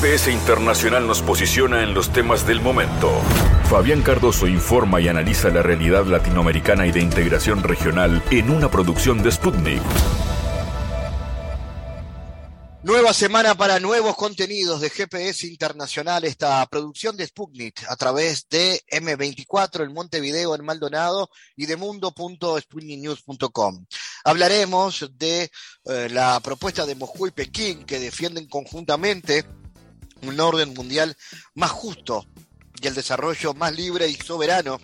GPS Internacional nos posiciona en los temas del momento. Fabián Cardoso informa y analiza la realidad latinoamericana y de integración regional en una producción de Sputnik. Nueva semana para nuevos contenidos de GPS Internacional, esta producción de Sputnik a través de M24 en Montevideo, en Maldonado y de mundo.sputniknews.com. Hablaremos de eh, la propuesta de Moscú y Pekín que defienden conjuntamente un orden mundial más justo y el desarrollo más libre y soberano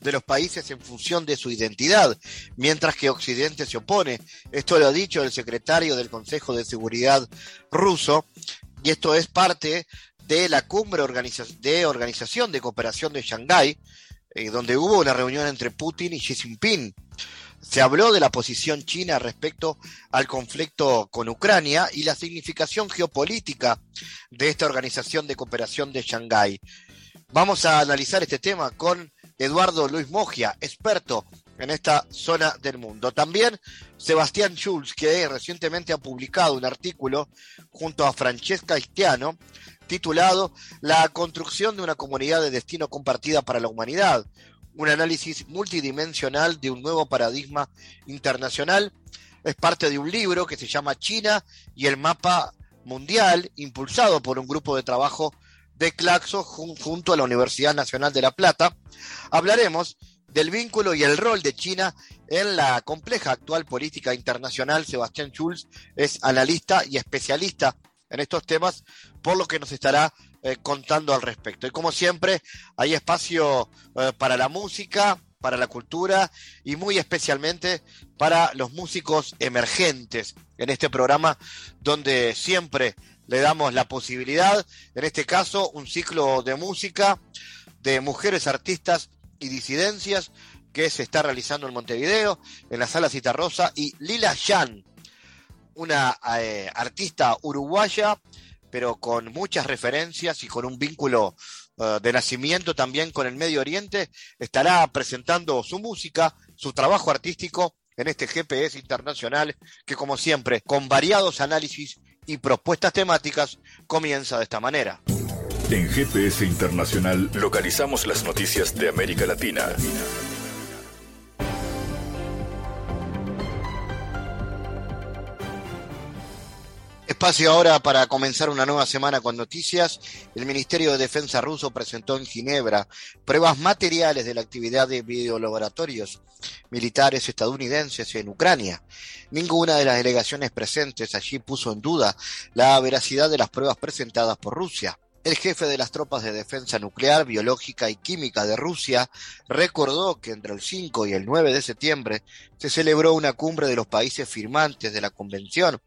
de los países en función de su identidad, mientras que Occidente se opone. Esto lo ha dicho el secretario del Consejo de Seguridad ruso, y esto es parte de la cumbre de organización de cooperación de Shanghái, eh, donde hubo una reunión entre Putin y Xi Jinping. Se habló de la posición china respecto al conflicto con Ucrania y la significación geopolítica de esta organización de cooperación de Shanghái. Vamos a analizar este tema con Eduardo Luis Mogia, experto en esta zona del mundo. También Sebastián Schulz, que recientemente ha publicado un artículo junto a Francesca Istiano titulado La construcción de una comunidad de destino compartida para la humanidad, un análisis multidimensional de un nuevo paradigma internacional. Es parte de un libro que se llama China y el mapa mundial, impulsado por un grupo de trabajo de Claxo junto a la Universidad Nacional de La Plata. Hablaremos del vínculo y el rol de China en la compleja actual política internacional. Sebastián Schulz es analista y especialista en estos temas, por lo que nos estará eh, contando al respecto. Y como siempre, hay espacio eh, para la música, para la cultura y muy especialmente para los músicos emergentes en este programa donde siempre le damos la posibilidad, en este caso, un ciclo de música de mujeres artistas y disidencias que se está realizando en Montevideo, en la sala Citarrosa, y Lila Yan, una eh, artista uruguaya, pero con muchas referencias y con un vínculo eh, de nacimiento también con el Medio Oriente, estará presentando su música, su trabajo artístico en este GPS internacional que como siempre, con variados análisis y propuestas temáticas comienza de esta manera. En GPS Internacional localizamos las noticias de América Latina. Espacio ahora para comenzar una nueva semana con noticias. El Ministerio de Defensa ruso presentó en Ginebra pruebas materiales de la actividad de videolaboratorios militares estadounidenses en Ucrania. Ninguna de las delegaciones presentes allí puso en duda la veracidad de las pruebas presentadas por Rusia. El jefe de las tropas de defensa nuclear, biológica y química de Rusia recordó que entre el 5 y el 9 de septiembre se celebró una cumbre de los países firmantes de la Convención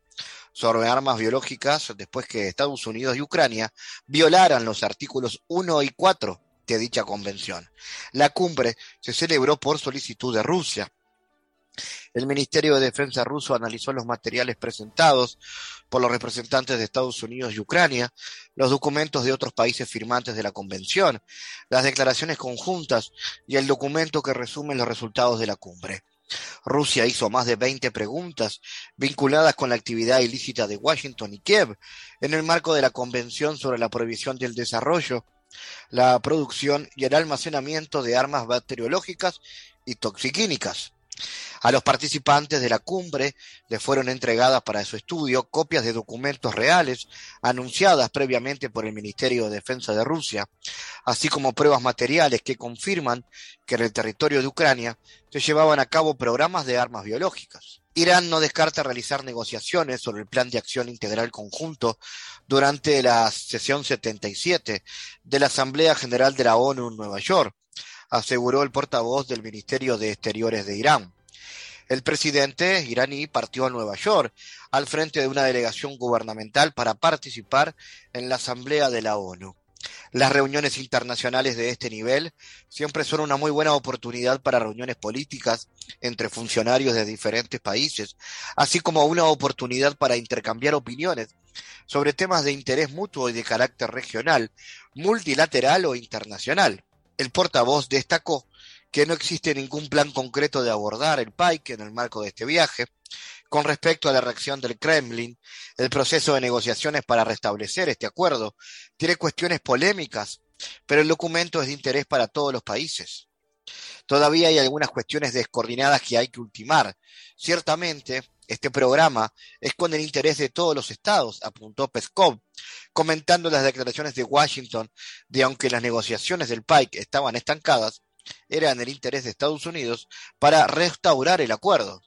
sobre armas biológicas después que Estados Unidos y Ucrania violaran los artículos 1 y 4 de dicha convención. La cumbre se celebró por solicitud de Rusia. El Ministerio de Defensa ruso analizó los materiales presentados por los representantes de Estados Unidos y Ucrania, los documentos de otros países firmantes de la Convención, las declaraciones conjuntas y el documento que resume los resultados de la cumbre. Rusia hizo más de 20 preguntas vinculadas con la actividad ilícita de Washington y Kiev en el marco de la Convención sobre la Prohibición del Desarrollo, la producción y el almacenamiento de armas bacteriológicas y toxiquínicas. A los participantes de la cumbre les fueron entregadas para su estudio copias de documentos reales anunciadas previamente por el Ministerio de Defensa de Rusia, así como pruebas materiales que confirman que en el territorio de Ucrania se llevaban a cabo programas de armas biológicas. Irán no descarta realizar negociaciones sobre el plan de acción integral conjunto durante la sesión 77 de la Asamblea General de la ONU en Nueva York, aseguró el portavoz del Ministerio de Exteriores de Irán. El presidente iraní partió a Nueva York al frente de una delegación gubernamental para participar en la Asamblea de la ONU. Las reuniones internacionales de este nivel siempre son una muy buena oportunidad para reuniones políticas entre funcionarios de diferentes países, así como una oportunidad para intercambiar opiniones sobre temas de interés mutuo y de carácter regional, multilateral o internacional. El portavoz destacó que no existe ningún plan concreto de abordar el Pike en el marco de este viaje. Con respecto a la reacción del Kremlin, el proceso de negociaciones para restablecer este acuerdo tiene cuestiones polémicas, pero el documento es de interés para todos los países. Todavía hay algunas cuestiones descoordinadas que hay que ultimar. Ciertamente, este programa es con el interés de todos los estados, apuntó Peskov, comentando las declaraciones de Washington de aunque las negociaciones del PIKE estaban estancadas, era en el interés de Estados Unidos para restaurar el acuerdo.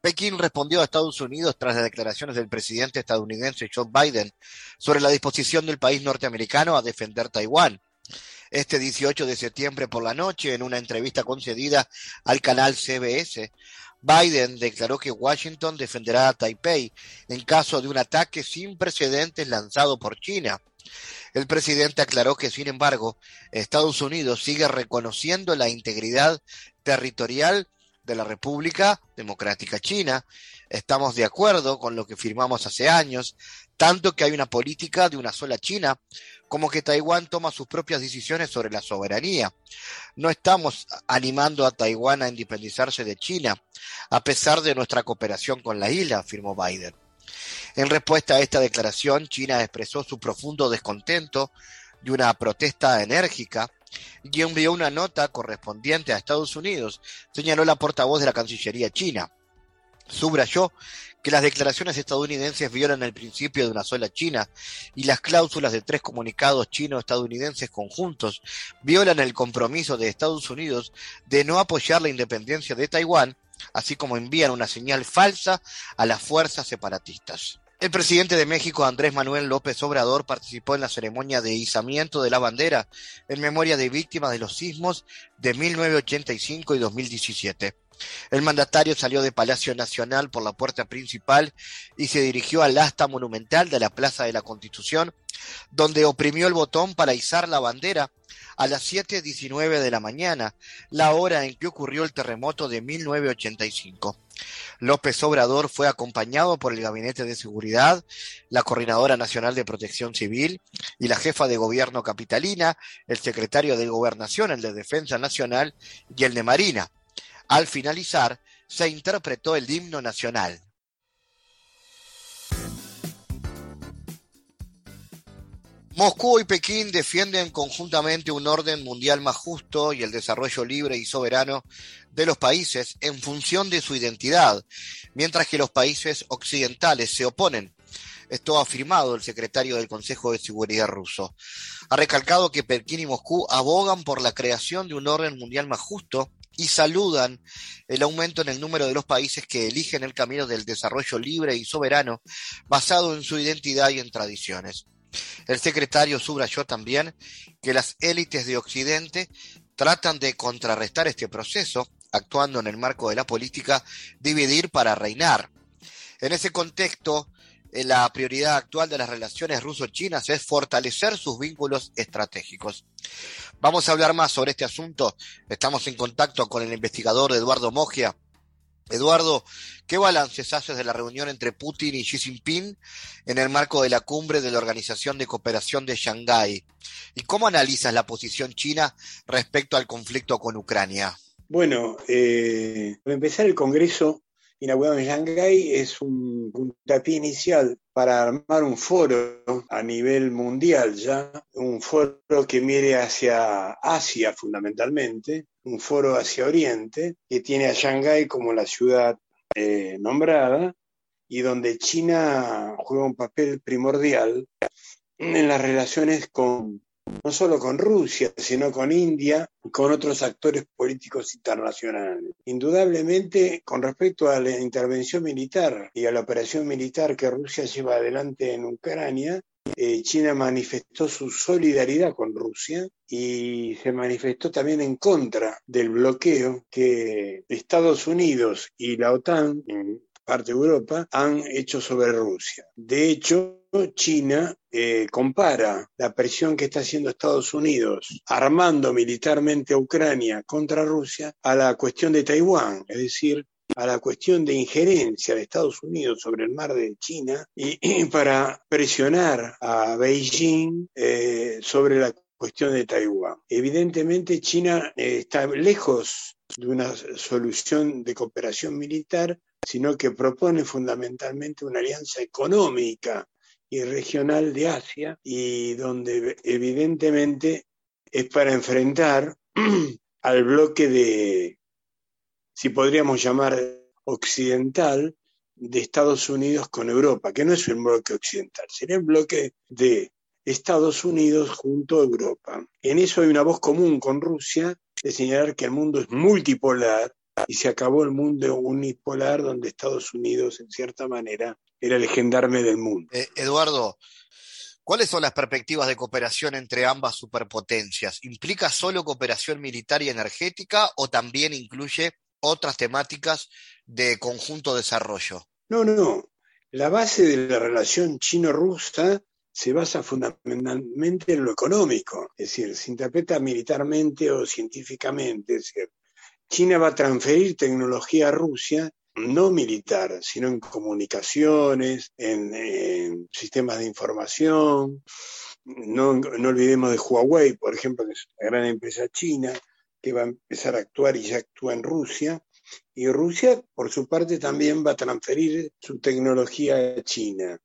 Pekín respondió a Estados Unidos tras las declaraciones del presidente estadounidense Joe Biden sobre la disposición del país norteamericano a defender Taiwán. Este 18 de septiembre por la noche, en una entrevista concedida al canal CBS, Biden declaró que Washington defenderá a Taipei en caso de un ataque sin precedentes lanzado por China. El presidente aclaró que, sin embargo, Estados Unidos sigue reconociendo la integridad territorial de la República Democrática China. Estamos de acuerdo con lo que firmamos hace años, tanto que hay una política de una sola China, como que Taiwán toma sus propias decisiones sobre la soberanía. No estamos animando a Taiwán a independizarse de China, a pesar de nuestra cooperación con la isla, afirmó Biden. En respuesta a esta declaración, China expresó su profundo descontento de una protesta enérgica y envió una nota correspondiente a Estados Unidos, señaló la portavoz de la Cancillería china. Subrayó que las declaraciones estadounidenses violan el principio de una sola China y las cláusulas de tres comunicados chino-estadounidenses conjuntos violan el compromiso de Estados Unidos de no apoyar la independencia de Taiwán, así como envían una señal falsa a las fuerzas separatistas. El presidente de México, Andrés Manuel López Obrador, participó en la ceremonia de izamiento de la bandera en memoria de víctimas de los sismos de 1985 y 2017. El mandatario salió de Palacio Nacional por la puerta principal y se dirigió al asta monumental de la Plaza de la Constitución, donde oprimió el botón para izar la bandera a las 7.19 de la mañana, la hora en que ocurrió el terremoto de 1985. López Obrador fue acompañado por el Gabinete de Seguridad, la Coordinadora Nacional de Protección Civil y la jefa de gobierno capitalina, el secretario de Gobernación, el de Defensa Nacional y el de Marina. Al finalizar, se interpretó el himno nacional. Moscú y Pekín defienden conjuntamente un orden mundial más justo y el desarrollo libre y soberano de los países en función de su identidad, mientras que los países occidentales se oponen. Esto ha afirmado el secretario del Consejo de Seguridad ruso. Ha recalcado que Pekín y Moscú abogan por la creación de un orden mundial más justo y saludan el aumento en el número de los países que eligen el camino del desarrollo libre y soberano basado en su identidad y en tradiciones. El secretario subrayó también que las élites de Occidente tratan de contrarrestar este proceso, actuando en el marco de la política dividir para reinar. En ese contexto, la prioridad actual de las relaciones ruso-chinas es fortalecer sus vínculos estratégicos. Vamos a hablar más sobre este asunto. Estamos en contacto con el investigador Eduardo Mogia, Eduardo, ¿qué balances haces de la reunión entre Putin y Xi Jinping en el marco de la cumbre de la Organización de Cooperación de Shanghái? ¿Y cómo analizas la posición china respecto al conflicto con Ucrania? Bueno, eh, para empezar, el Congreso inaugurado en Shanghái es un puntapié inicial para armar un foro a nivel mundial ya, un foro que mire hacia Asia fundamentalmente, un foro hacia Oriente, que tiene a Shanghái como la ciudad eh, nombrada y donde China juega un papel primordial en las relaciones con no solo con Rusia, sino con India y con otros actores políticos internacionales. Indudablemente, con respecto a la intervención militar y a la operación militar que Rusia lleva adelante en Ucrania, eh, China manifestó su solidaridad con Rusia y se manifestó también en contra del bloqueo que Estados Unidos y la OTAN, parte de Europa, han hecho sobre Rusia. De hecho, China eh, compara la presión que está haciendo Estados Unidos armando militarmente a Ucrania contra Rusia a la cuestión de Taiwán, es decir, a la cuestión de injerencia de Estados Unidos sobre el mar de China y, para presionar a Beijing eh, sobre la cuestión de Taiwán. Evidentemente China eh, está lejos de una solución de cooperación militar, sino que propone fundamentalmente una alianza económica y regional de Asia y donde evidentemente es para enfrentar al bloque de, si podríamos llamar occidental, de Estados Unidos con Europa, que no es un bloque occidental, sería el bloque de Estados Unidos junto a Europa. En eso hay una voz común con Rusia de señalar que el mundo es multipolar y se acabó el mundo unipolar donde Estados Unidos, en cierta manera, era el gendarme del mundo. Eh, Eduardo, ¿cuáles son las perspectivas de cooperación entre ambas superpotencias? ¿Implica solo cooperación militar y energética o también incluye otras temáticas de conjunto desarrollo? No, no. La base de la relación chino-rusa se basa fundamentalmente en lo económico, es decir, se interpreta militarmente o científicamente, es decir, China va a transferir tecnología a Rusia, no militar, sino en comunicaciones, en, sistemas de información. No, no, olvidemos de Huawei, por ejemplo, que es una gran empresa china que va a empezar a actuar y ya actúa en Rusia. Y Rusia, por su parte, también va a transferir su tecnología a China.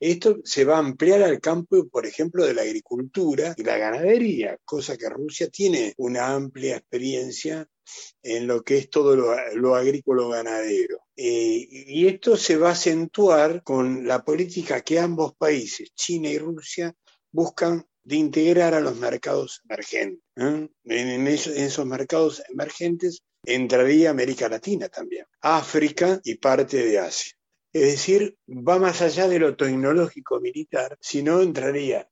Esto se va a ampliar al campo, por ejemplo, de la agricultura y la ganadería, cosa que Rusia tiene una amplia experiencia en lo que es todo lo, agrícola ganadero. Eh, y esto se va a acentuar con la política que ambos países, China y Rusia, buscan de integrar a los mercados emergentes. ¿eh? En, esos, mercados emergentes entraría América Latina también, África y parte de Asia. Es decir, va más allá de lo tecnológico militar, sino entraría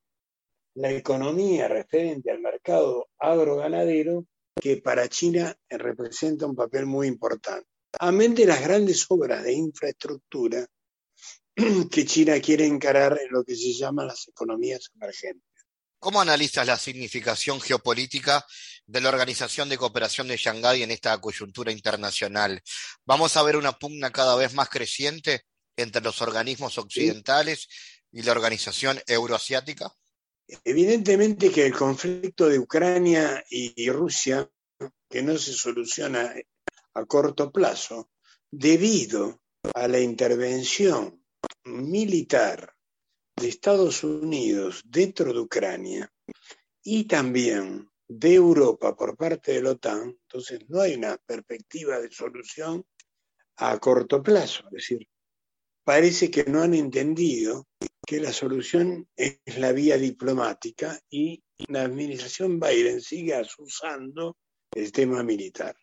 la economía referente al mercado agroganadero que para China representa un papel muy importante. Amén de las grandes obras de infraestructura que China quiere encarar en lo que se llama las economías emergentes. ¿Cómo analizas la significación geopolítica de la Organización de Cooperación de Shanghái en esta coyuntura internacional? ¿Vamos a ver una pugna cada vez más creciente entre los organismos occidentales y la Organización Euroasiática? Evidentemente que el conflicto de Ucrania y Rusia, que no se soluciona a corto plazo, debido a la intervención militar de Estados Unidos dentro de Ucrania y también de Europa por parte de la OTAN, entonces no hay una perspectiva de solución a corto plazo. Es decir, parece que no han entendido que la solución es la vía diplomática y la administración Biden sigue asusando el tema militar.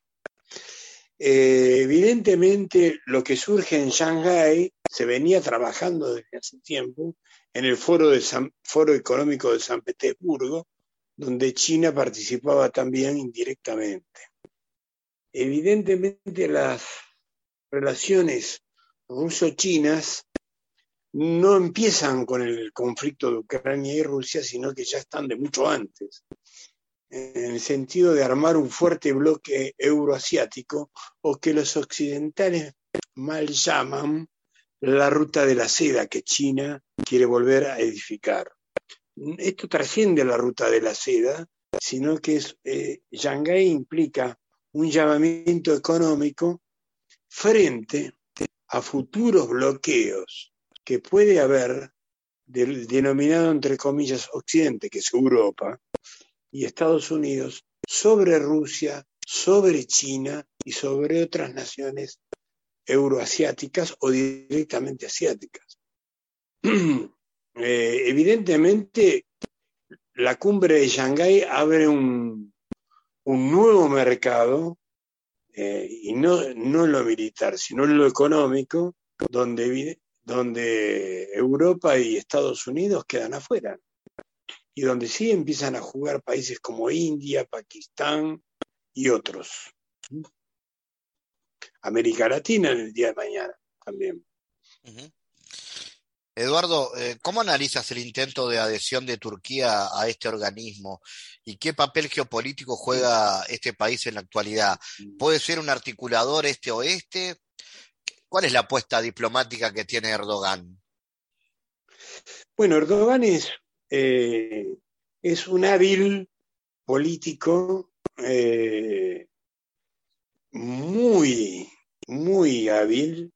Eh, evidentemente, lo que surge en Shanghái se venía trabajando desde hace tiempo en el foro, económico de San Petersburgo, donde China participaba también indirectamente. Evidentemente, las relaciones ruso-chinas no empiezan con el conflicto de Ucrania y Rusia, sino que ya están de mucho antes, en el sentido de armar un fuerte bloque euroasiático o que los occidentales mal llaman la ruta de la seda que China quiere volver a edificar. Esto trasciende la ruta de la seda, sino que es, eh, Shanghái implica un llamamiento económico frente a futuros bloqueos que puede haber del denominado entre comillas Occidente, que es Europa, y Estados Unidos, sobre Rusia, sobre China y sobre otras naciones euroasiáticas o directamente asiáticas. Eh, evidentemente, la cumbre de Shanghái abre un, nuevo mercado, eh, y no, no en lo militar, sino en lo económico, donde donde Europa y Estados Unidos quedan afuera y donde sí empiezan a jugar países como India, Pakistán y otros. América Latina en el día de mañana también. Eduardo, eh, ¿cómo analizas el intento de adhesión de Turquía a este organismo y qué papel geopolítico juega este país en la actualidad? ¿Puede ser un articulador este-oeste? ¿Cuál es la apuesta diplomática que tiene Erdogan? Bueno, Erdogan es, eh, es un hábil político eh, muy, muy hábil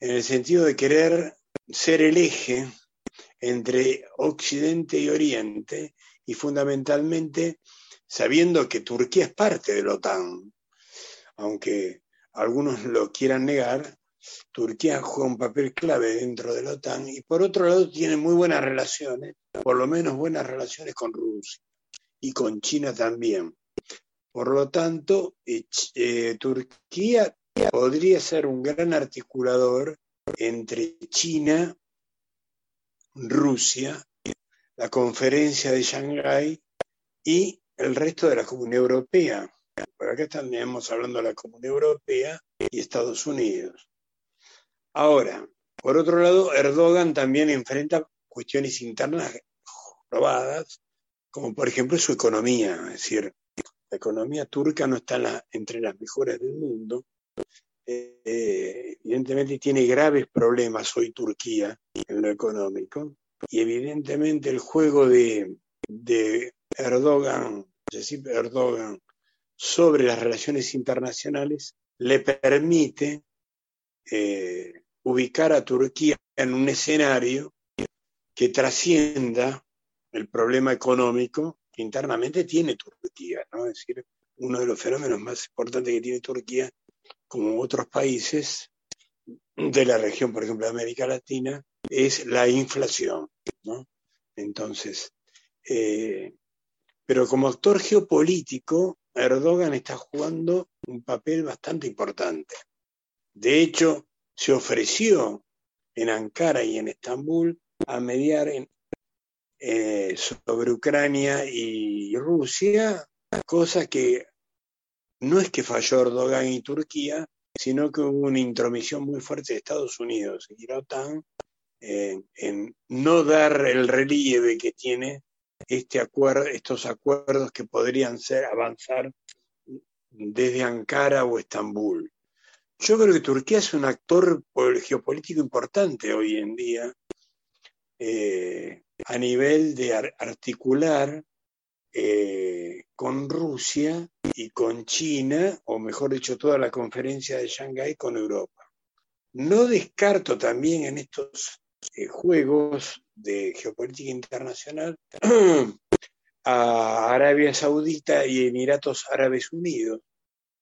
en el sentido de querer ser el eje entre Occidente y Oriente y fundamentalmente sabiendo que Turquía es parte de la OTAN, aunque algunos lo quieran negar, Turquía juega un papel clave dentro de la OTAN y por otro lado tiene muy buenas relaciones, por lo menos buenas relaciones con Rusia y con China también. Por lo tanto, eh, eh, Turquía podría ser un gran articulador entre China, Rusia, la conferencia de Shanghái y el resto de la Comunidad Europea. Por acá estamos hablando de la Comunidad Europea y Estados Unidos. Ahora, por otro lado, Erdogan también enfrenta cuestiones internas probadas, como por ejemplo su economía, es decir, la economía turca no está entre las mejores del mundo. Eh, evidentemente tiene graves problemas hoy Turquía en lo económico y evidentemente el juego de, Erdogan, Erdogan sobre las relaciones internacionales le permite eh, ubicar a Turquía en un escenario que trascienda el problema económico que internamente tiene Turquía, ¿no? Es decir, uno de los fenómenos más importantes que tiene Turquía, como otros países de la región, por ejemplo, de América Latina, es la inflación, ¿no? Entonces, eh, pero como actor geopolítico, Erdogan está jugando un papel bastante importante. De hecho, se ofreció en Ankara y en Estambul a mediar eh, sobre Ucrania y Rusia, cosa que no es que falló Erdogan y Turquía, sino que hubo una intromisión muy fuerte de Estados Unidos y la OTAN en no dar el relieve que tiene este acuerdo, estos acuerdos que podrían ser avanzar desde Ankara o Estambul. Yo creo que Turquía es un actor geopolítico importante hoy en día eh, a nivel de articular eh, con Rusia y con China, o mejor dicho, toda la conferencia de Shanghái con Europa. No descarto también en estos eh, juegos de geopolítica internacional a Arabia Saudita y Emiratos Árabes Unidos,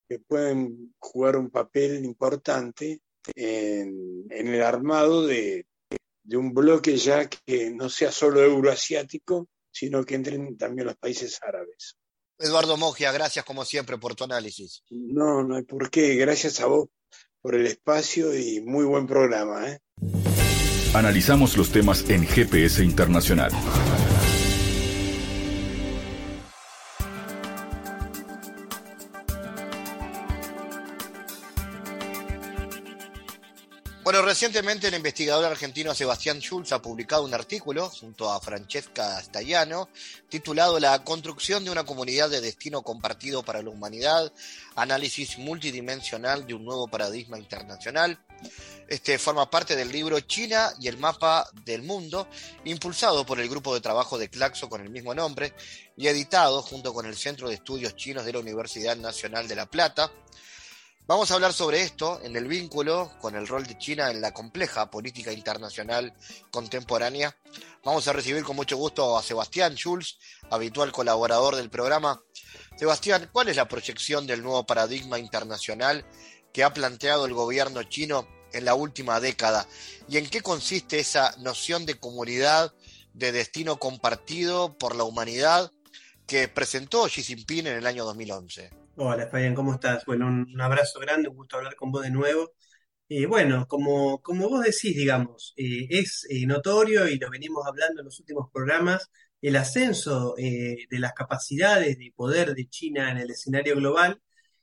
que pueden jugar un papel importante en, el armado de, un bloque ya que no sea solo euroasiático, sino que entren también los países árabes. Eduardo Mogia, gracias como siempre por tu análisis. No, no hay por qué. Gracias a vos por el espacio y muy buen programa. ¿eh? Analizamos los temas en GPS Internacional. Recientemente el investigador argentino Sebastián Schulz ha publicado un artículo junto a Francesca Staiano titulado La construcción de una comunidad de destino compartido para la humanidad, análisis multidimensional de un nuevo paradigma internacional. Este forma parte del libro China y el mapa del mundo, impulsado por el grupo de trabajo de Claxo con el mismo nombre y editado junto con el Centro de Estudios Chinos de la Universidad Nacional de La Plata. Vamos a hablar sobre esto en el vínculo con el rol de China en la compleja política internacional contemporánea. Vamos a recibir con mucho gusto a Sebastián Schulz, habitual colaborador del programa. Sebastián, ¿cuál es la proyección del nuevo paradigma internacional que ha planteado el gobierno chino en la última década? ¿Y en qué consiste esa noción de comunidad, de destino compartido por la humanidad que presentó Xi Jinping en el año 2011? Hola Fabián, ¿cómo estás? Bueno, un, abrazo grande, un gusto hablar con vos de nuevo. Eh, bueno, como, como vos decís, digamos, eh, es eh, notorio y lo venimos hablando en los últimos programas, el ascenso de las capacidades de poder de China en el escenario global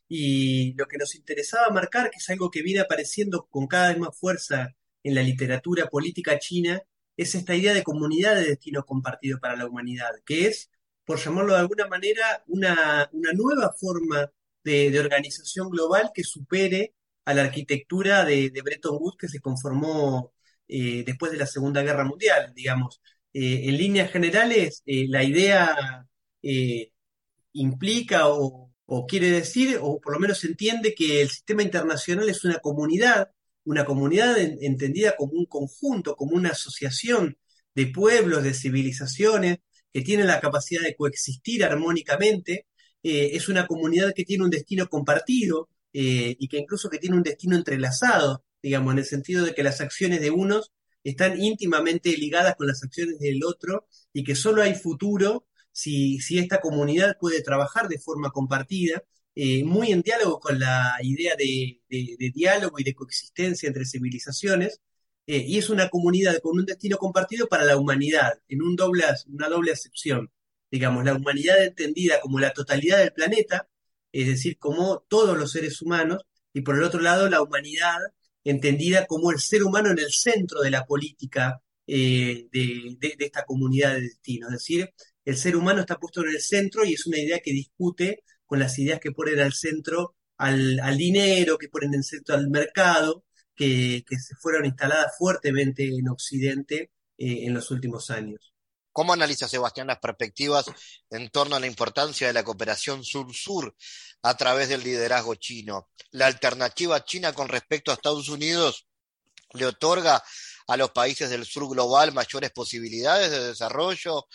y lo que nos interesaba marcar, que es algo que viene apareciendo con cada vez más fuerza en la literatura política china, es esta idea de comunidad de destino compartido para la humanidad, que es por llamarlo de alguna manera, una, nueva forma de, organización global que supere a la arquitectura de, Bretton Woods que se conformó eh, después de la Segunda Guerra Mundial, digamos. Eh, en líneas generales, eh, la idea implica o, quiere decir, o por lo menos entiende que el sistema internacional es una comunidad, una comunidad entendida como un conjunto, como una asociación de pueblos, de civilizaciones, que tienen la capacidad de coexistir armónicamente, eh, es una comunidad que tiene un destino compartido eh, y que incluso que tiene un destino entrelazado, digamos, en el sentido de que las acciones de unos están íntimamente ligadas con las acciones del otro y que solo hay futuro si, si esta comunidad puede trabajar de forma compartida, eh, muy en diálogo con la idea de, diálogo y de coexistencia entre civilizaciones, eh, y es una comunidad con un destino compartido para la humanidad, en un doble, una doble acepción. Digamos, la humanidad entendida como la totalidad del planeta, es decir, como todos los seres humanos, y por el otro lado la humanidad entendida como el ser humano en el centro de la política eh, de, esta comunidad de destino. Es decir, el ser humano está puesto en el centro y es una idea que discute con las ideas que ponen al centro al, dinero, que ponen en el centro al mercado, que, se fueron instaladas fuertemente en Occidente eh, en los últimos años. ¿Cómo analiza Sebastián las perspectivas en torno a la importancia de la cooperación sur-sur a través del liderazgo chino? ¿La alternativa china con respecto a Estados Unidos le otorga a los países del sur global mayores posibilidades de desarrollo,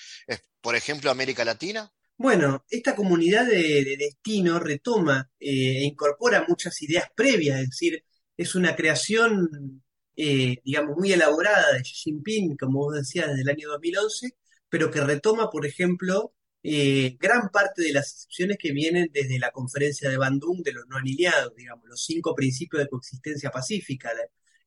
por ejemplo, América Latina? Bueno, esta comunidad de, destino retoma eh, e incorpora muchas ideas previas, es decir, es una creación, eh, digamos, muy elaborada de Xi Jinping, como vos decías, desde el año 2011, pero que retoma, por ejemplo, eh, gran parte de las excepciones que vienen desde la conferencia de Bandung de los no alineados, digamos, los cinco principios de coexistencia pacífica,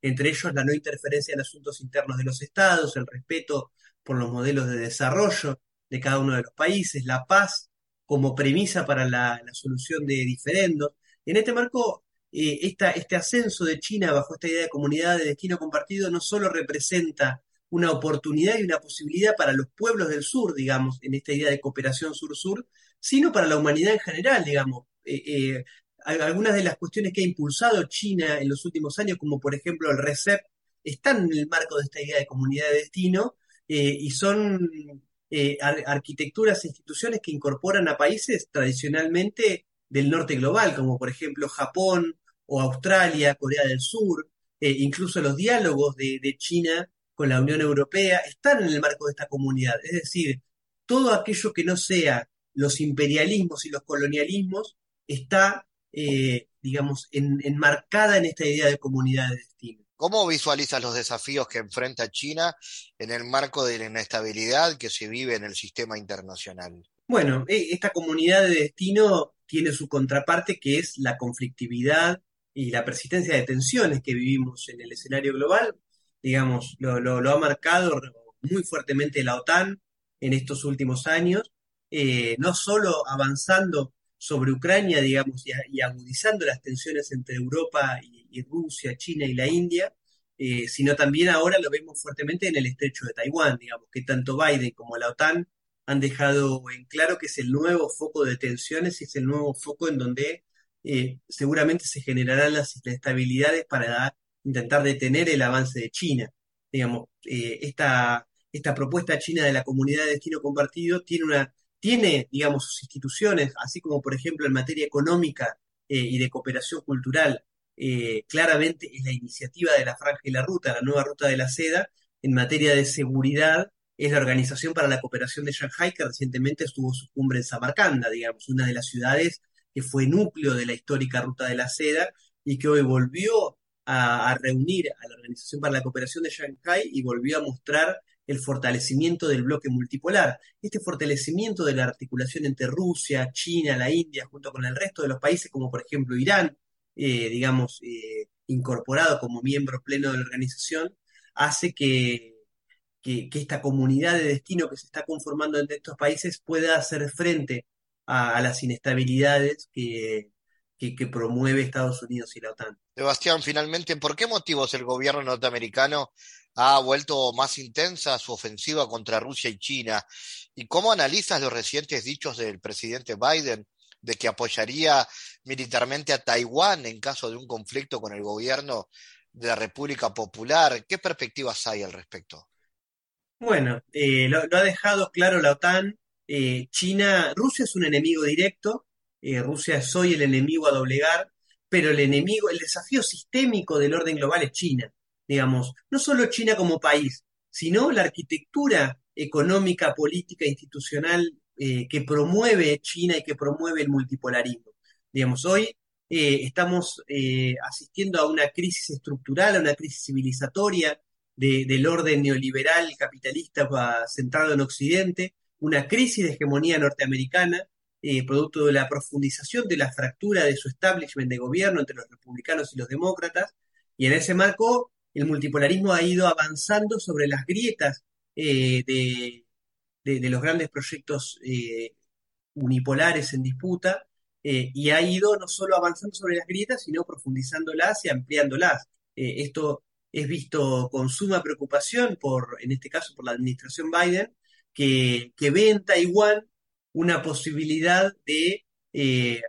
entre ellos la no interferencia en asuntos internos de los estados, el respeto por los modelos de desarrollo de cada uno de los países, la paz como premisa para la, solución de diferendos. En este marco, eh, este ascenso de China bajo esta idea de comunidad de destino compartido no solo representa una oportunidad y una posibilidad para los pueblos del sur, digamos, en esta idea de cooperación sur-sur, sino para la humanidad en general, digamos. Eh, eh, algunas de las cuestiones que ha impulsado China en los últimos años, como por ejemplo el RECEP, están en el marco de esta idea de comunidad de destino y son arquitecturas e instituciones que incorporan a países tradicionalmente del norte global, como por ejemplo Japón o Australia, Corea del Sur, incluso los diálogos de China con la Unión Europea, están en el marco de esta comunidad. Es decir, todo aquello que no sea los imperialismos y los colonialismos está, eh, digamos, enmarcada en esta idea de comunidad de destino. ¿Cómo visualizas los desafíos que enfrenta China en el marco de la inestabilidad que se vive en el sistema internacional? Bueno, e, esta comunidad de destino tiene su contraparte que es la conflictividad y la persistencia de tensiones que vivimos en el escenario global, digamos, lo, ha marcado muy fuertemente la OTAN en estos últimos años, eh, no solo avanzando sobre Ucrania, digamos, y, agudizando las tensiones entre Europa y, Rusia, China y la India, eh, sino también ahora lo vemos fuertemente en el estrecho de Taiwán, digamos, que tanto Biden como la OTAN han dejado en claro que es el nuevo foco de tensiones y es el nuevo foco en donde eh, seguramente se generarán las inestabilidades para intentar detener el avance de China. Digamos, eh, esta, esta propuesta china de la comunidad de destino compartido tiene una, digamos, sus instituciones, así como por ejemplo en materia económica eh, y de cooperación cultural, claramente es la iniciativa de la Franja y la Ruta, la nueva ruta de la seda, en materia de seguridad, es la Organización para la Cooperación de Shanghai, que recientemente estuvo su cumbre en Samarcanda, digamos, una de las ciudades que fue núcleo de la histórica ruta de la seda y que hoy volvió a, reunir a la Organización para la Cooperación de Shanghái y volvió a mostrar el fortalecimiento del bloque multipolar. Este fortalecimiento de la articulación entre Rusia, China, la India, junto con el resto de los países, como por ejemplo Irán, eh, digamos, eh, incorporado como miembro pleno de la organización, hace que, que, esta comunidad de destino que se está conformando entre estos países pueda hacer frente a las inestabilidades que, que, promueve Estados Unidos y la OTAN. Sebastián, finalmente, ¿por qué motivos el gobierno norteamericano ha vuelto más intensa su ofensiva contra Rusia y China? ¿Y cómo analizas los recientes dichos del presidente Biden de que apoyaría militarmente a Taiwán en caso de un conflicto con el gobierno de la República Popular? ¿Qué perspectivas hay al respecto? Bueno, eh, lo, ha dejado claro la OTAN eh, China, Rusia es un enemigo directo, eh, Rusia es hoy el enemigo a doblegar, pero el enemigo, el desafío sistémico del orden global es China, digamos, no solo China como país, sino la arquitectura económica, política, institucional eh, que promueve China y que promueve el multipolarismo. Digamos, hoy estamos asistiendo a una crisis estructural, a una crisis civilizatoria del orden neoliberal capitalista centrado en Occidente, una crisis de hegemonía norteamericana, eh, producto de la profundización de la fractura de su establishment de gobierno entre los republicanos y los demócratas, y en ese marco el multipolarismo ha ido avanzando sobre las grietas eh, de, los grandes proyectos eh, unipolares en disputa, y ha ido no solo avanzando sobre las grietas, sino profundizándolas y ampliándolas. esto es visto con suma preocupación por, en este caso, por la administración Biden, que, ve en Taiwán una posibilidad de eh,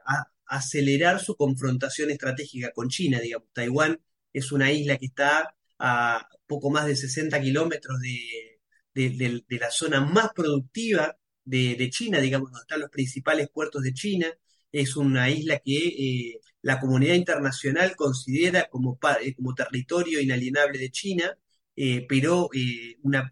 acelerar su confrontación estratégica con China. Digamos, Taiwán es una isla que está a poco más de 60 kilómetros de, la zona más productiva de, China, digamos, donde están los principales puertos de China. Es una isla que eh, la comunidad internacional considera como, eh, como territorio inalienable de China, pero una,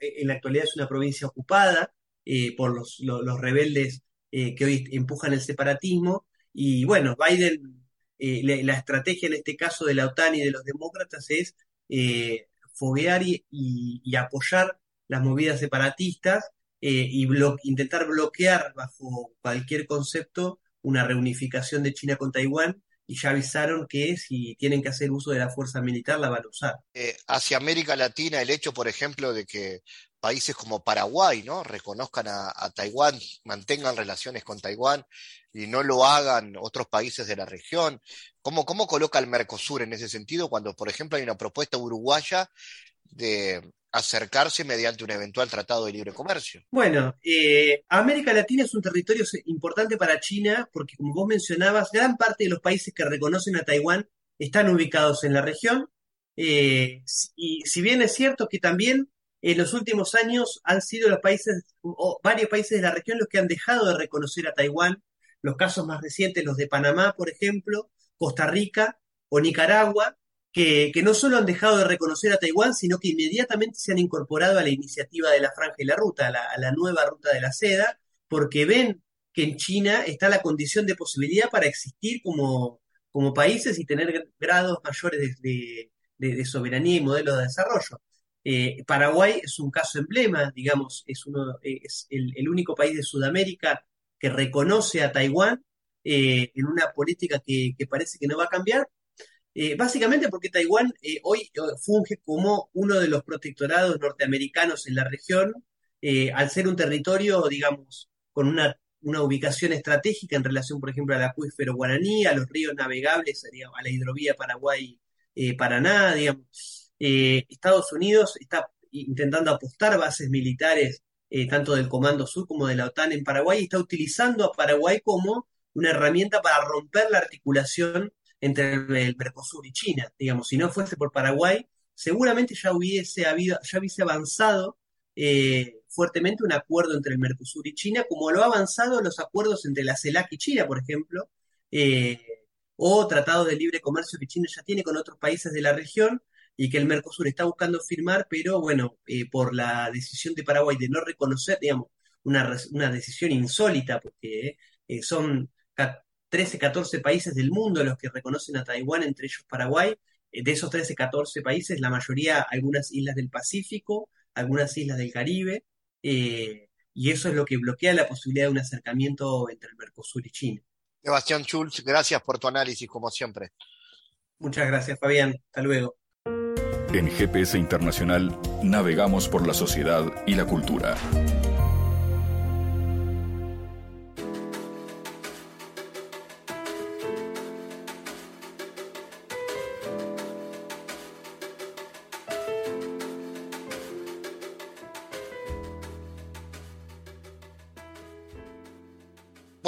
en la actualidad es una provincia ocupada eh, por los, rebeldes eh, que hoy empujan el separatismo. Y bueno, Biden, eh, la, estrategia en este caso de la OTAN y de los demócratas es foguear y, apoyar las movidas separatistas y intentar bloquear bajo cualquier concepto una reunificación de China con Taiwán y ya avisaron que si tienen que hacer uso de la fuerza militar la van a usar. Eh, hacia América Latina, el hecho, por ejemplo, de que países como Paraguay ¿no? reconozcan a, Taiwán, mantengan relaciones con Taiwán y no lo hagan otros países de la región. ¿Cómo, ¿Cómo coloca el Mercosur en ese sentido cuando, por ejemplo, hay una propuesta uruguaya de acercarse mediante un eventual tratado de libre comercio. Bueno, eh, América Latina es un territorio importante para China porque, como vos mencionabas, gran parte de los países que reconocen a Taiwán están ubicados en la región. Eh, y si bien es cierto que también en los últimos años han sido los países, o varios países de la región los que han dejado de reconocer a Taiwán, los casos más recientes, los de Panamá, por ejemplo, Costa Rica o Nicaragua, que, no solo han dejado de reconocer a Taiwán, sino que inmediatamente se han incorporado a la iniciativa de la Franja y la Ruta, a la, nueva Ruta de la Seda, porque ven que en China está la condición de posibilidad para existir como, como países y tener grados mayores de, soberanía y modelo de desarrollo. Eh, Paraguay es un caso emblema, digamos, es, uno, es el, único país de Sudamérica que reconoce a Taiwán eh, en una política que, parece que no va a cambiar, eh, básicamente porque Taiwán eh, hoy eh, funge como uno de los protectorados norteamericanos en la región, al ser un territorio, digamos, con una, ubicación estratégica en relación, por ejemplo, al acuífero guaraní, a los ríos navegables, a la hidrovía Paraguay-Paraná, digamos. Estados Unidos está intentando apostar bases militares, tanto del Comando Sur como de la OTAN en Paraguay, y está utilizando a Paraguay como una herramienta para romper la articulación entre el Mercosur y China. Digamos, si no fuese por Paraguay, seguramente ya hubiese habido, ya hubiese avanzado eh, fuertemente un acuerdo entre el Mercosur y China, como lo ha avanzado los acuerdos entre la CELAC y China, por ejemplo, eh, o tratados de libre comercio que China ya tiene con otros países de la región y que el Mercosur está buscando firmar, pero bueno, eh, por la decisión de Paraguay de no reconocer, digamos, una, una decisión insólita, porque son 13, 14 países del mundo los que reconocen a Taiwán, entre ellos Paraguay. Eh, de esos 13, 14 países, la mayoría algunas islas del Pacífico, algunas islas del Caribe, eh, y eso es lo que bloquea la posibilidad de un acercamiento entre el Mercosur y China. Sebastián Schulz, gracias por tu análisis, como siempre. Muchas gracias, Fabián. Hasta luego. En GPS Internacional navegamos por la sociedad y la cultura.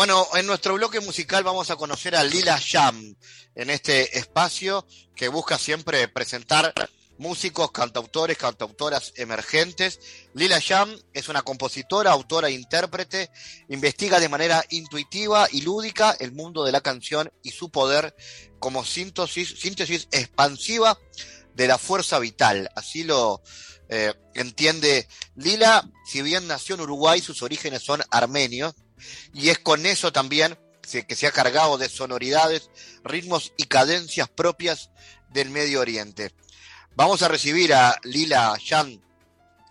Bueno, en nuestro bloque musical vamos a conocer a Lila Jam en este espacio que busca siempre presentar músicos, cantautores, cantautoras emergentes. Lila Jam es una compositora, autora e intérprete. Investiga de manera intuitiva y lúdica el mundo de la canción y su poder como síntesis, síntesis expansiva de la fuerza vital. Así lo eh, entiende Lila. Si bien nació en Uruguay, sus orígenes son armenios. Y es con eso también que se ha cargado de sonoridades, ritmos y cadencias propias del Medio Oriente. Vamos a recibir a Lila Yan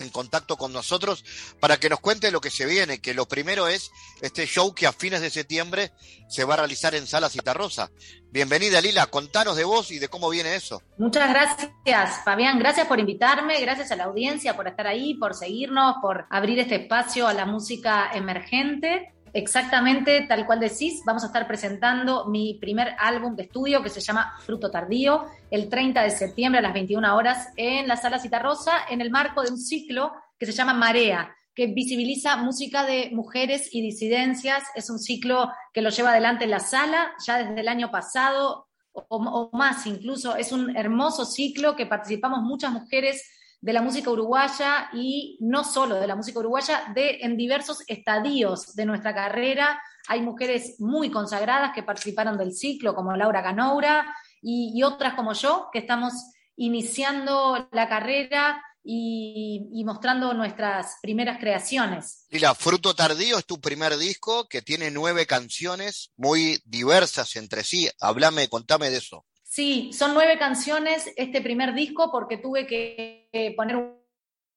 en contacto con nosotros para que nos cuente lo que se viene, que lo primero es este show que a fines de septiembre se va a realizar en Sala Citarrosa. Bienvenida Lila, contanos de vos y de cómo viene eso. Muchas gracias Fabián, gracias por invitarme, gracias a la audiencia por estar ahí, por seguirnos, por abrir este espacio a la música emergente. Exactamente, tal cual decís, vamos a estar presentando mi primer álbum de estudio que se llama Fruto Tardío, el 30 de septiembre a las 21 horas en la Sala Citarrosa, en el marco de un ciclo que se llama Marea, que visibiliza música de mujeres y disidencias. Es un ciclo que lo lleva adelante la sala ya desde el año pasado o, o más incluso. Es un hermoso ciclo que participamos muchas mujeres de la música uruguaya y no solo de la música uruguaya, de en diversos estadios de nuestra carrera. Hay mujeres muy consagradas que participaron del ciclo, como Laura Ganoura y, otras como yo, que estamos iniciando la carrera y, y, mostrando nuestras primeras creaciones. Lila, Fruto Tardío es tu primer disco que tiene nueve canciones muy diversas entre sí. Háblame, contame de eso. Sí, son nueve canciones este primer disco porque tuve que poner un,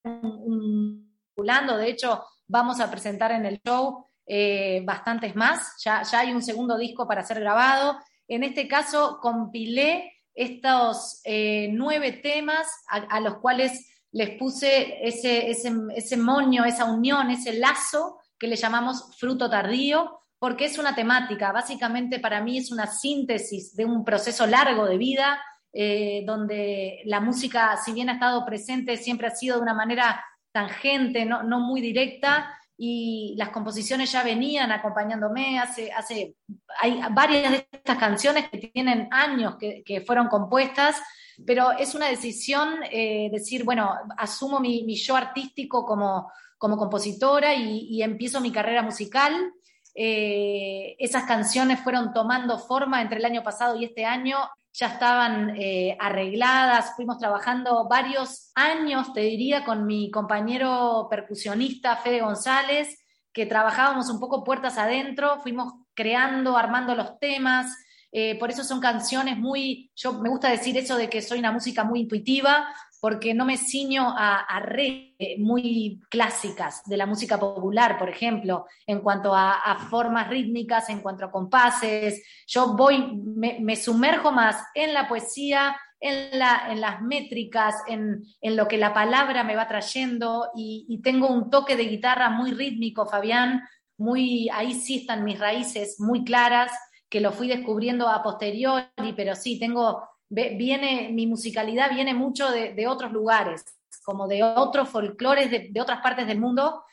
un, De hecho, vamos a presentar en el show eh, bastantes más. Ya, ya hay un segundo disco para ser grabado. En este caso, compilé estos eh, nueve temas a, a, los cuales les puse ese, ese, ese moño, esa unión, ese lazo que le llamamos fruto tardío porque es una temática, básicamente para mí es una síntesis de un proceso largo de vida, eh, donde la música, si bien ha estado presente, siempre ha sido de una manera tangente, no, no muy directa, y las composiciones ya venían acompañándome hace, hace hay varias de estas canciones que tienen años que, que fueron compuestas, pero es una decisión eh, decir, bueno, asumo mi, mi yo artístico como, como compositora y, y empiezo mi carrera musical eh, esas canciones fueron tomando forma entre el año pasado y este año, ya estaban eh, arregladas, fuimos trabajando varios años, te diría, con mi compañero percusionista Fede González, que trabajábamos un poco puertas adentro, fuimos creando, armando los temas, eh, por eso son canciones muy, yo me gusta decir eso de que soy una música muy intuitiva, porque no me ciño a, a redes muy clásicas de la música popular, por ejemplo, en cuanto a, a formas rítmicas, en cuanto a compases. Yo voy, me, me sumerjo más en la poesía, en, la, en las métricas, en, en, lo que la palabra me va trayendo y, y, tengo un toque de guitarra muy rítmico, Fabián, muy, ahí sí están mis raíces muy claras, que lo fui descubriendo a posteriori, pero sí, tengo viene, mi musicalidad viene mucho de, otros lugares, como de otros folclores de, de, otras partes del mundo,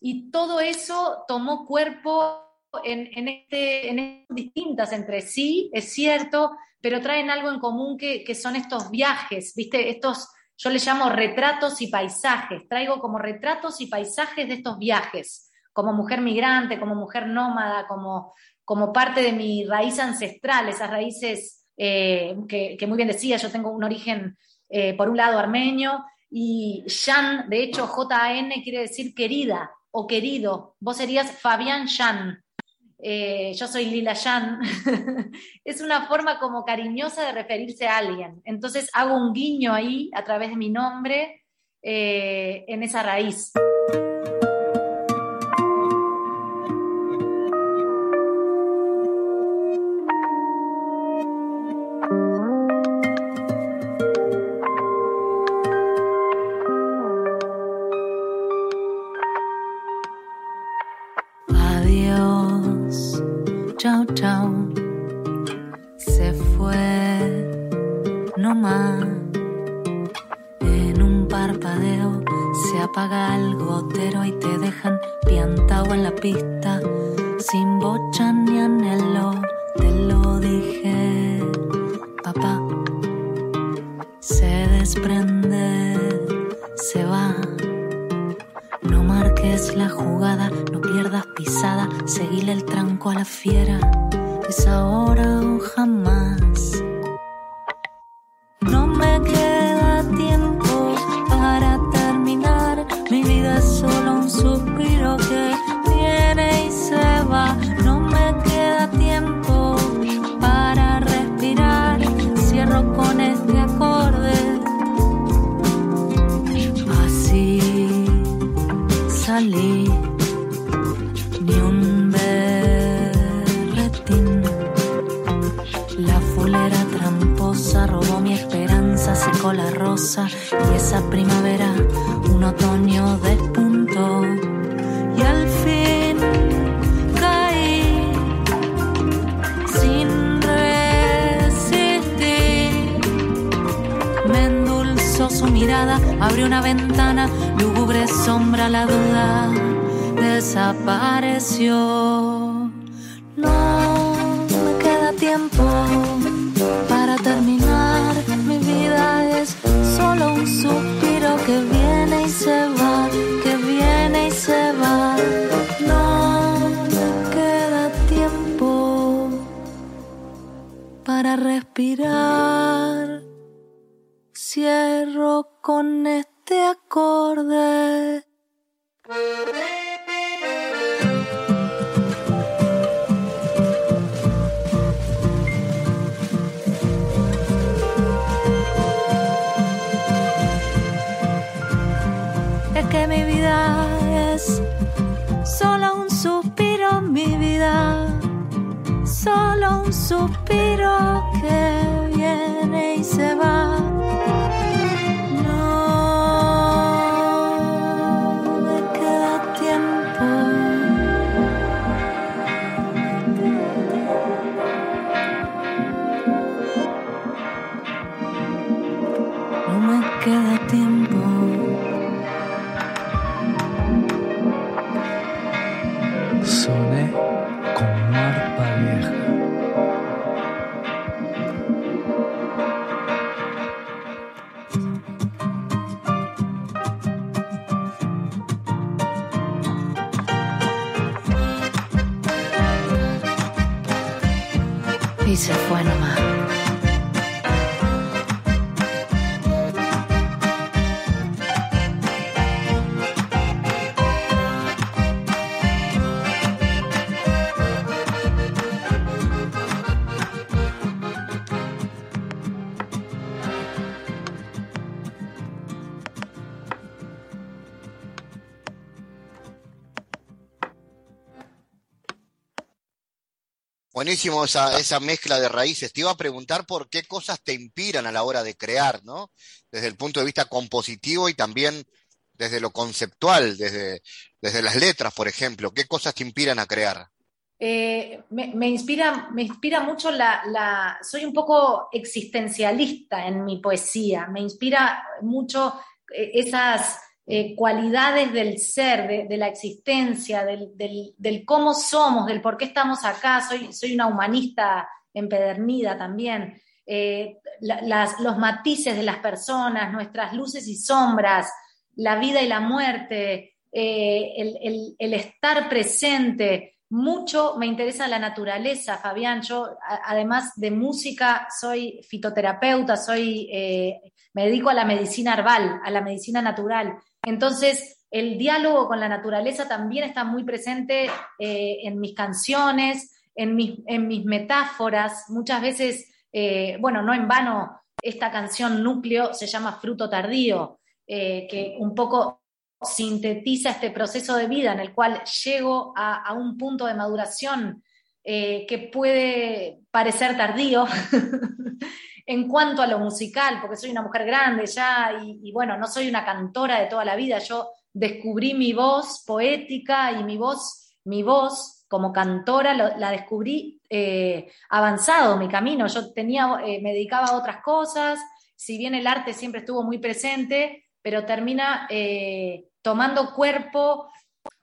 y todo eso tomó cuerpo en, en, este, en distintas entre sí, es cierto, pero traen algo en común que, que son estos viajes, ¿viste? Estos, yo les llamo retratos y paisajes, traigo como retratos y paisajes de estos viajes, como mujer migrante, como mujer nómada, como, como parte de mi raíz ancestral, esas raíces eh, que, muy bien decía, yo tengo un origen, eh, por un lado, armenio, y Jan, de hecho, J-A-N quiere decir querida o querido. Vos serías Fabián Jan. Eh, yo soy Lila Jan. es una forma como cariñosa de referirse a alguien. Entonces hago un guiño ahí a través de mi nombre en esa raíz. apaga Buenísimo esa, esa mezcla de raíces. Te iba a preguntar por qué cosas te inspiran a la hora de crear, ¿no? Desde el punto de vista compositivo y también desde lo conceptual, desde, desde las letras, por ejemplo. ¿Qué cosas te inspiran a crear? Eh, me, me inspira, me inspira mucho la, la- Soy un poco existencialista en mi poesía. Me inspira mucho eh, esas eh, cualidades del ser, de, la existencia, del, del- cómo somos, del por qué estamos acá. Soy, soy una humanista empedernida también. Eh, los matices de las personas, nuestras luces y sombras, la vida y la muerte, eh, el, el- estar presente. Mucho me interesa la naturaleza, Fabián. Yo, además de música, soy fitoterapeuta, soy, me dedico a la medicina herbal, a la medicina natural. Entonces, el diálogo con la naturaleza también está muy presente eh, en mis canciones, en mis, metáforas. Muchas veces, eh, bueno, no en vano, esta canción núcleo se llama Fruto Tardío, eh, que un poco sintetiza este proceso de vida en el cual llego a, un punto de maduración que puede parecer tardío en cuanto a lo musical, porque soy una mujer grande ya y, bueno, no soy una cantora de toda la vida, yo descubrí mi voz poética y mi voz, mi voz como cantora la descubrí eh, avanzado mi camino, yo tenía, eh, me dedicaba a otras cosas, si bien el arte siempre estuvo muy presente, pero termina eh, tomando cuerpo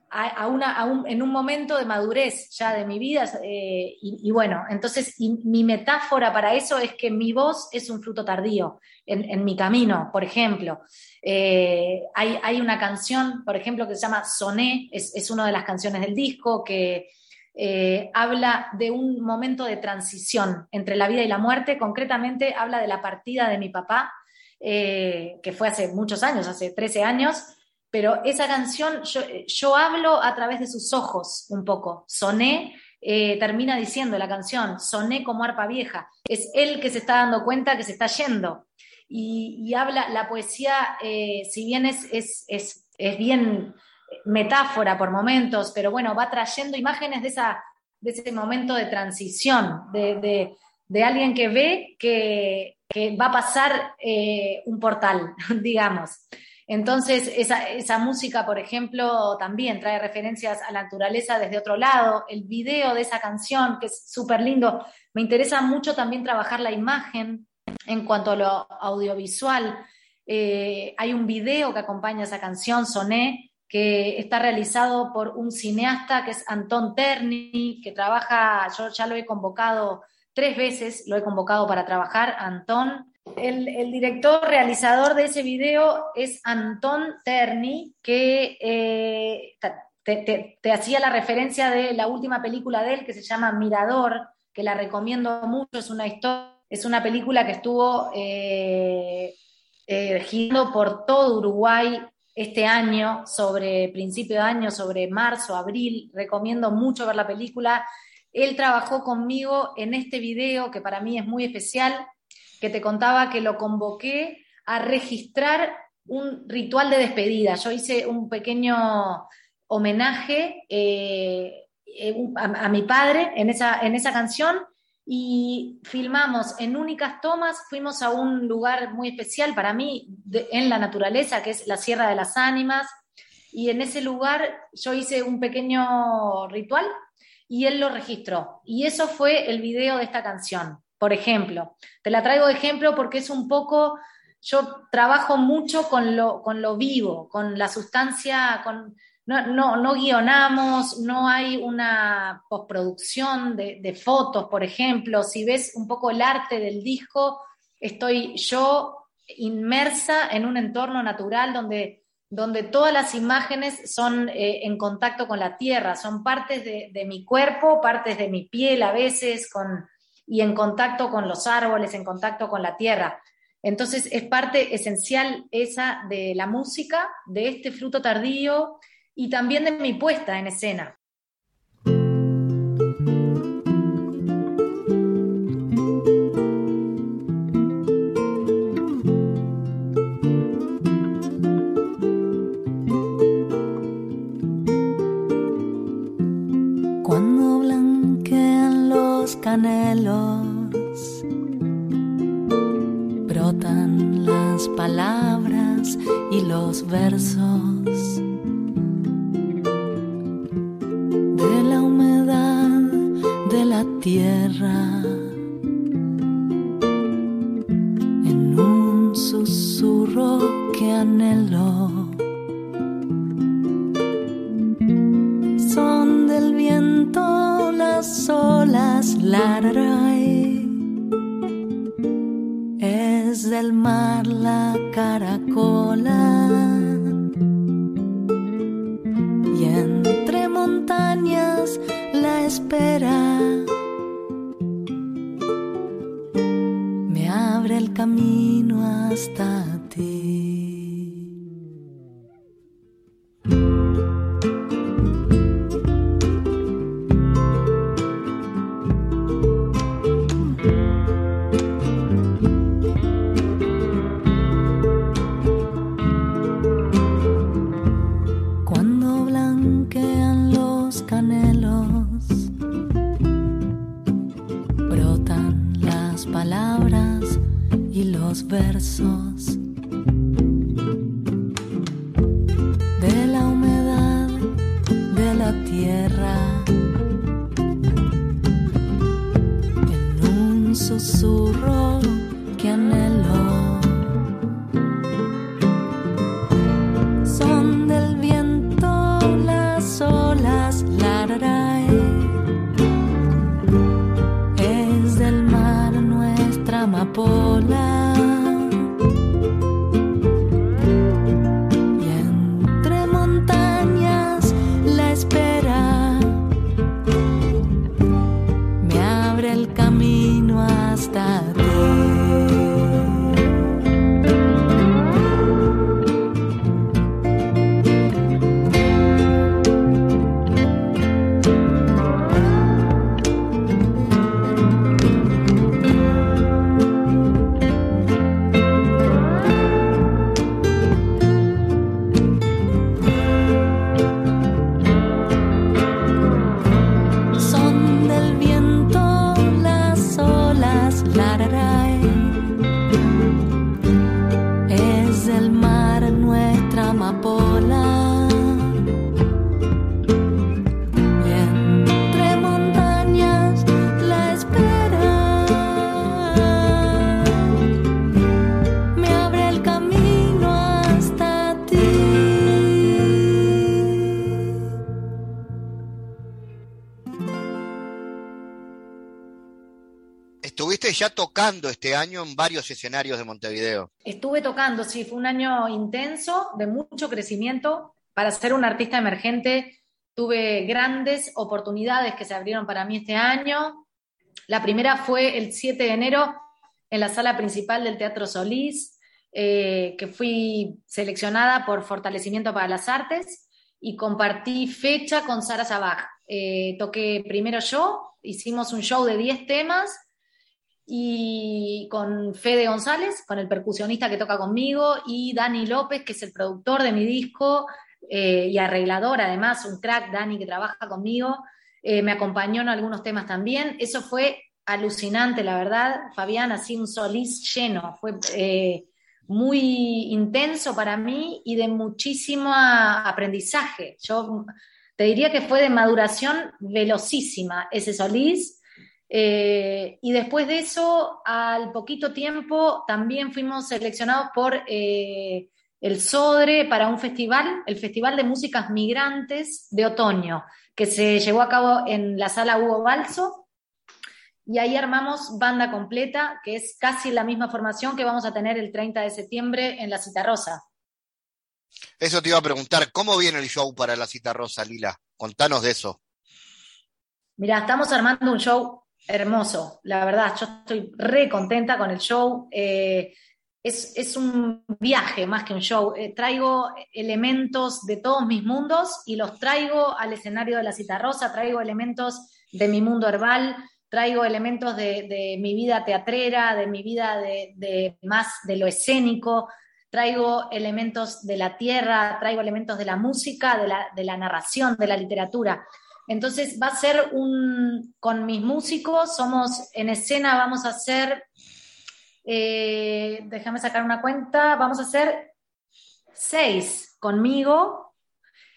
a, una, en un momento de madurez ya de mi vida. Eh, y, bueno, entonces mi metáfora para eso es que mi voz es un fruto tardío en, mi camino, por ejemplo. Eh, hay, hay, una canción, por ejemplo, que se llama Soné, es, es una de las canciones del disco que eh, habla de un momento de transición entre la vida y la muerte, concretamente habla de la partida de mi papá, que fue hace muchos años, hace 13 años, pero esa canción yo, hablo a través de sus ojos un poco. Soné, eh, termina diciendo la canción, soné como arpa vieja. Es él que se está dando cuenta que se está yendo. Y, habla, la poesía, eh, si bien es, es, es, bien metáfora por momentos, pero bueno, va trayendo imágenes de, esa, de ese momento de transición, de, de, alguien que ve que, va a pasar eh, un portal, digamos. Entonces, esa, música, por ejemplo, también trae referencias a la naturaleza desde otro lado. El video de esa canción, que es súper lindo, me interesa mucho también trabajar la imagen en cuanto a lo audiovisual. Eh, hay un video que acompaña esa canción, Soné, que está realizado por un cineasta que es Anton Terni, que trabaja, yo ya lo he convocado tres veces, lo he convocado para trabajar, Anton el, director realizador de ese video es Anton Terni, que eh, te, hacía la referencia de la última película de él que se llama Mirador, que la recomiendo mucho, es una historia, es una película que estuvo eh, eh, girando por todo Uruguay este año, sobre principio de año, sobre marzo, abril, recomiendo mucho ver la película. Él trabajó conmigo en este video que para mí es muy especial, que te contaba que lo convoqué a registrar un ritual de despedida. Yo hice un pequeño homenaje eh, eh, a, mi padre en esa, en esa canción y filmamos en únicas tomas, fuimos a un lugar muy especial para mí en la naturaleza, que es la Sierra de las Ánimas, y en ese lugar yo hice un pequeño ritual y él lo registró. Y eso fue el video de esta canción por ejemplo. Te la traigo de ejemplo porque es un poco, yo trabajo mucho con lo, con lo vivo, con la sustancia, con, no, no, guionamos, no hay una postproducción de, de, fotos, por ejemplo. Si ves un poco el arte del disco, estoy yo inmersa en un entorno natural donde, donde todas las imágenes son eh, en contacto con la tierra, son partes de, de mi cuerpo, partes de mi piel a veces, con, y en contacto con los árboles, en contacto con la tierra. Entonces es parte esencial esa de la música, de este fruto tardío y también de mi puesta en escena. Brotan las palabras y los versos de la humedad de la tierra. En un susurro que anhelo amistad. Ya tocando este año en varios escenarios de Montevideo. Estuve tocando, sí, fue un año intenso, de mucho crecimiento. Para ser un artista emergente tuve grandes oportunidades que se abrieron para mí este año. La primera fue el 7 de enero en la sala principal del Teatro Solís, eh, que fui seleccionada por Fortalecimiento para las Artes y compartí fecha con Sara Sabaj. Eh, toqué primero yo, hicimos un show de 10 temas y con Fede González, con el percusionista que toca conmigo, y Dani López, que es el productor de mi disco eh, y arreglador, además, un crack, Dani, que trabaja conmigo, eh, me acompañó en algunos temas también. Eso fue alucinante, la verdad, Fabián, así un solís lleno, fue muy intenso para mí y de muchísimo aprendizaje. Yo te diría que fue de maduración velocísima ese Solís. Eh, y después de eso, al poquito tiempo, también fuimos seleccionados por eh, el SODRE para un festival, el Festival de Músicas Migrantes de Otoño, que se llevó a cabo en la sala Hugo Balso. Y ahí armamos banda completa, que es casi la misma formación que vamos a tener el 30 de septiembre en la Cita Rosa. Eso te iba a preguntar, ¿cómo viene el show para la cita rosa, Lila? Contanos de eso. Mira, estamos armando un show hermoso, la verdad, yo estoy re contenta con el show. Eh, es, un viaje más que un show. Eh, traigo elementos de todos mis mundos y los traigo al escenario de la cita rosa, traigo elementos de mi mundo herbal, traigo elementos de, mi vida teatrera, de mi vida de más de lo escénico, traigo elementos de la tierra, traigo elementos de la música, de la, narración, de la literatura. Entonces va a ser un, con mis músicos, somos en escena, vamos a hacer, eh, déjame sacar una cuenta, vamos a hacer seis conmigo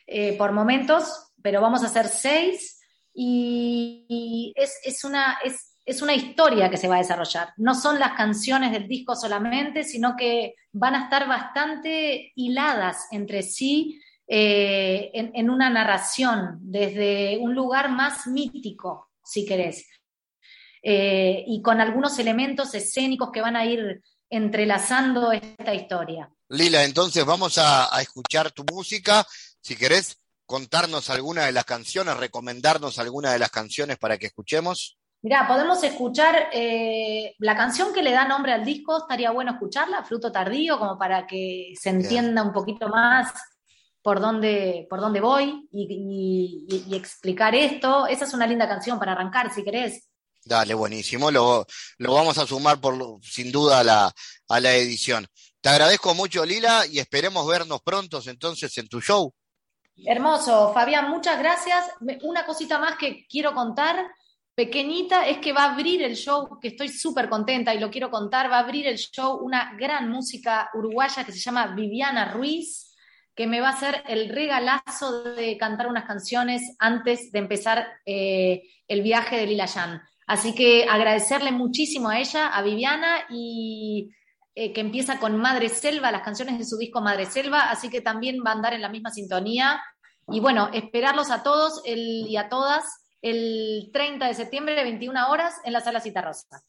eh, por momentos, pero vamos a hacer seis y, es, una, es una historia que se va a desarrollar. No son las canciones del disco solamente, sino que van a estar bastante hiladas entre sí eh, en, una narración, desde un lugar más mítico, si querés, eh, y con algunos elementos escénicos que van a ir entrelazando esta historia. Lila, entonces vamos a, a escuchar tu música. Si querés contarnos alguna de las canciones, recomendarnos alguna de las canciones para que escuchemos. Mirá, podemos escuchar eh, la canción que le da nombre al disco, estaría bueno escucharla, Fruto Tardío, como para que se entienda un poquito más por dónde, por dónde voy y, explicar esto. Esa es una linda canción para arrancar, si querés. Dale, buenísimo, lo, lo vamos a sumar por, sin duda a la, a la edición. Te agradezco mucho, Lila, y esperemos vernos prontos entonces en tu show. Hermoso, Fabián, muchas gracias. Una cosita más que quiero contar pequeñita es que va a abrir el show, que estoy súper contenta y lo quiero contar, va a abrir el show una gran música uruguaya que se llama Viviana Ruiz, que me va a hacer el regalazo de cantar unas canciones antes de empezar eh, el viaje de Lila Yan. Así que agradecerle muchísimo a ella, a Viviana, y eh, que empieza con Madre Selva, las canciones de su disco Madre Selva, así que también va a andar en la misma sintonía. Y bueno, esperarlos a todos y a todas el 30 de septiembre, de 21 horas, en la sala Cita Rosa.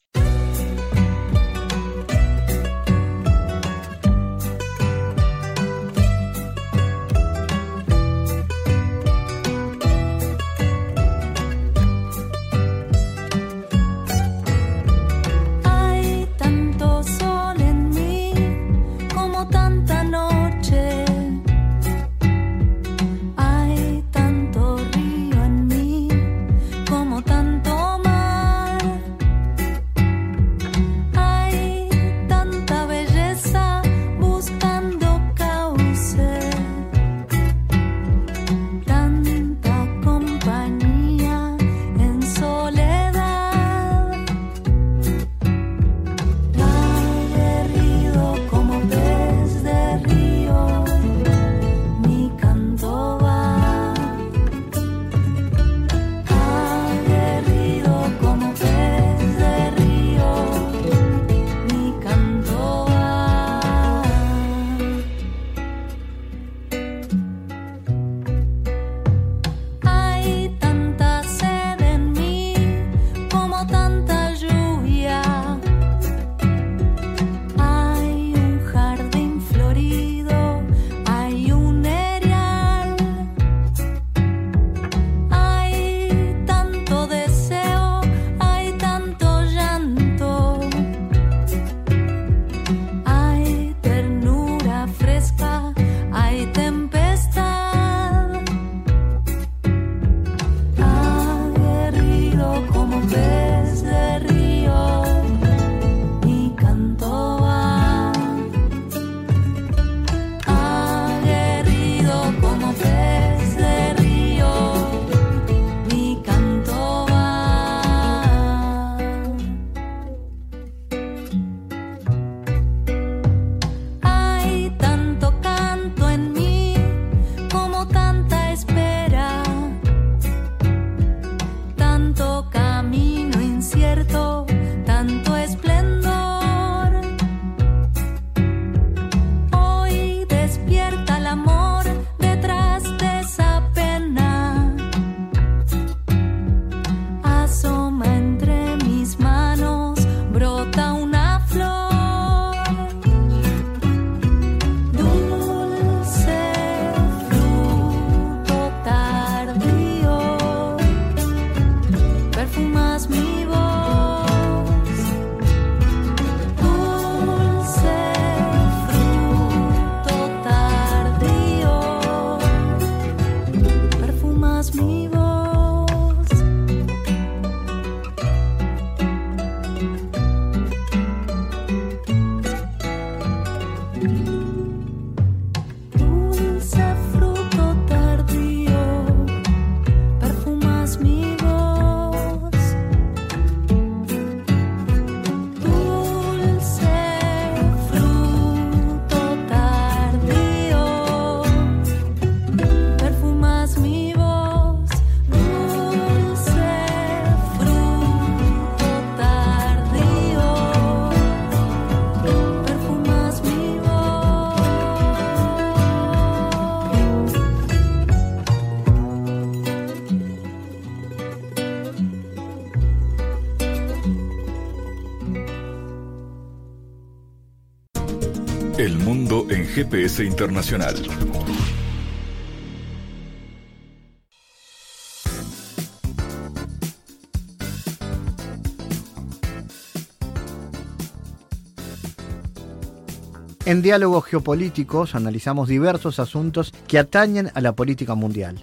GPS Internacional. En diálogos geopolíticos analizamos diversos asuntos que atañen a la política mundial,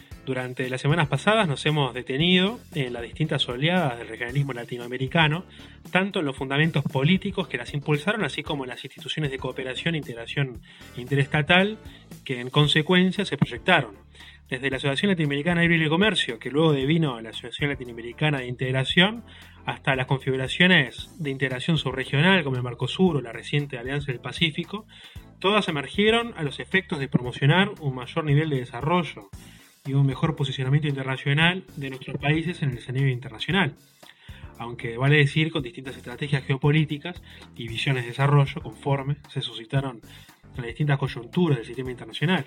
Durante las semanas pasadas nos hemos detenido en las distintas oleadas del regionalismo latinoamericano, tanto en los fundamentos políticos que las impulsaron, así como en las instituciones de cooperación e integración interestatal que en consecuencia se proyectaron. Desde la Asociación Latinoamericana de Libre Comercio, que luego devino la Asociación Latinoamericana de Integración, hasta las configuraciones de integración subregional como el Mercosur o la reciente Alianza del Pacífico, todas emergieron a los efectos de promocionar un mayor nivel de desarrollo un mejor posicionamiento internacional de nuestros países en el escenario internacional. Aunque vale decir con distintas estrategias geopolíticas y visiones de desarrollo conforme se suscitaron las distintas coyunturas del sistema internacional.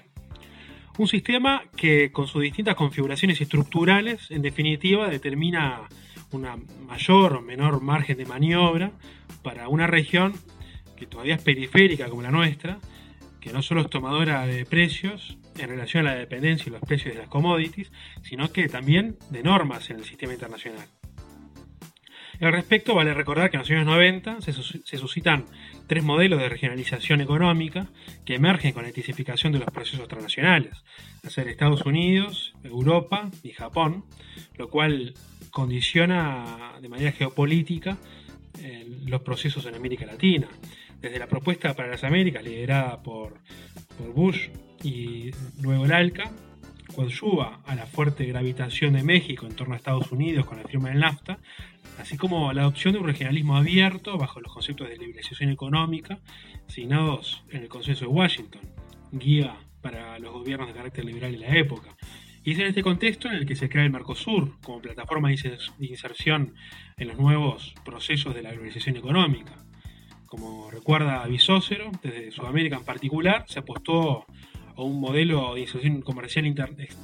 Un sistema que con sus distintas configuraciones estructurales, en definitiva, determina una mayor o menor margen de maniobra para una región que todavía es periférica como la nuestra, que no solo es tomadora de precios, en relación a la dependencia y los precios de las commodities, sino que también de normas en el sistema internacional. Al respecto, vale recordar que en los años 90 se, suscitan tres modelos de regionalización económica que emergen con la intensificación de los procesos transnacionales, a ser Estados Unidos, Europa y Japón, lo cual condiciona de manera geopolítica eh, los procesos en América Latina. Desde la propuesta para las Américas, liderada por, por Bush y luego el ALCA, coadyuva a la fuerte gravitación de México en torno a Estados Unidos con la firma del NAFTA, así como la adopción de un regionalismo abierto bajo los conceptos de liberalización económica asignados en el Consenso de Washington, guía para los gobiernos de carácter liberal en la época. Y es en este contexto en el que se crea el Mercosur como plataforma de inserción en los nuevos procesos de la globalización económica. Como recuerda Bisócero, desde Sudamérica en particular, se apostó o un modelo de institución comercial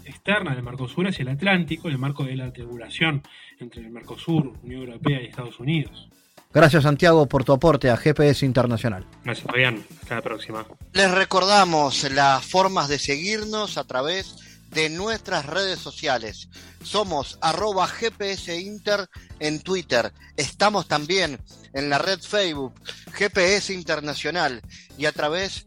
externa del Mercosur hacia el Atlántico en el marco de la regulación entre el Mercosur, Unión Europea y Estados Unidos. Gracias Santiago por tu aporte a GPS Internacional. Gracias Fabián, hasta la próxima. Les recordamos las formas de seguirnos a través de nuestras redes sociales. Somos arroba GPS Inter en Twitter. Estamos también en la red Facebook GPS Internacional y a través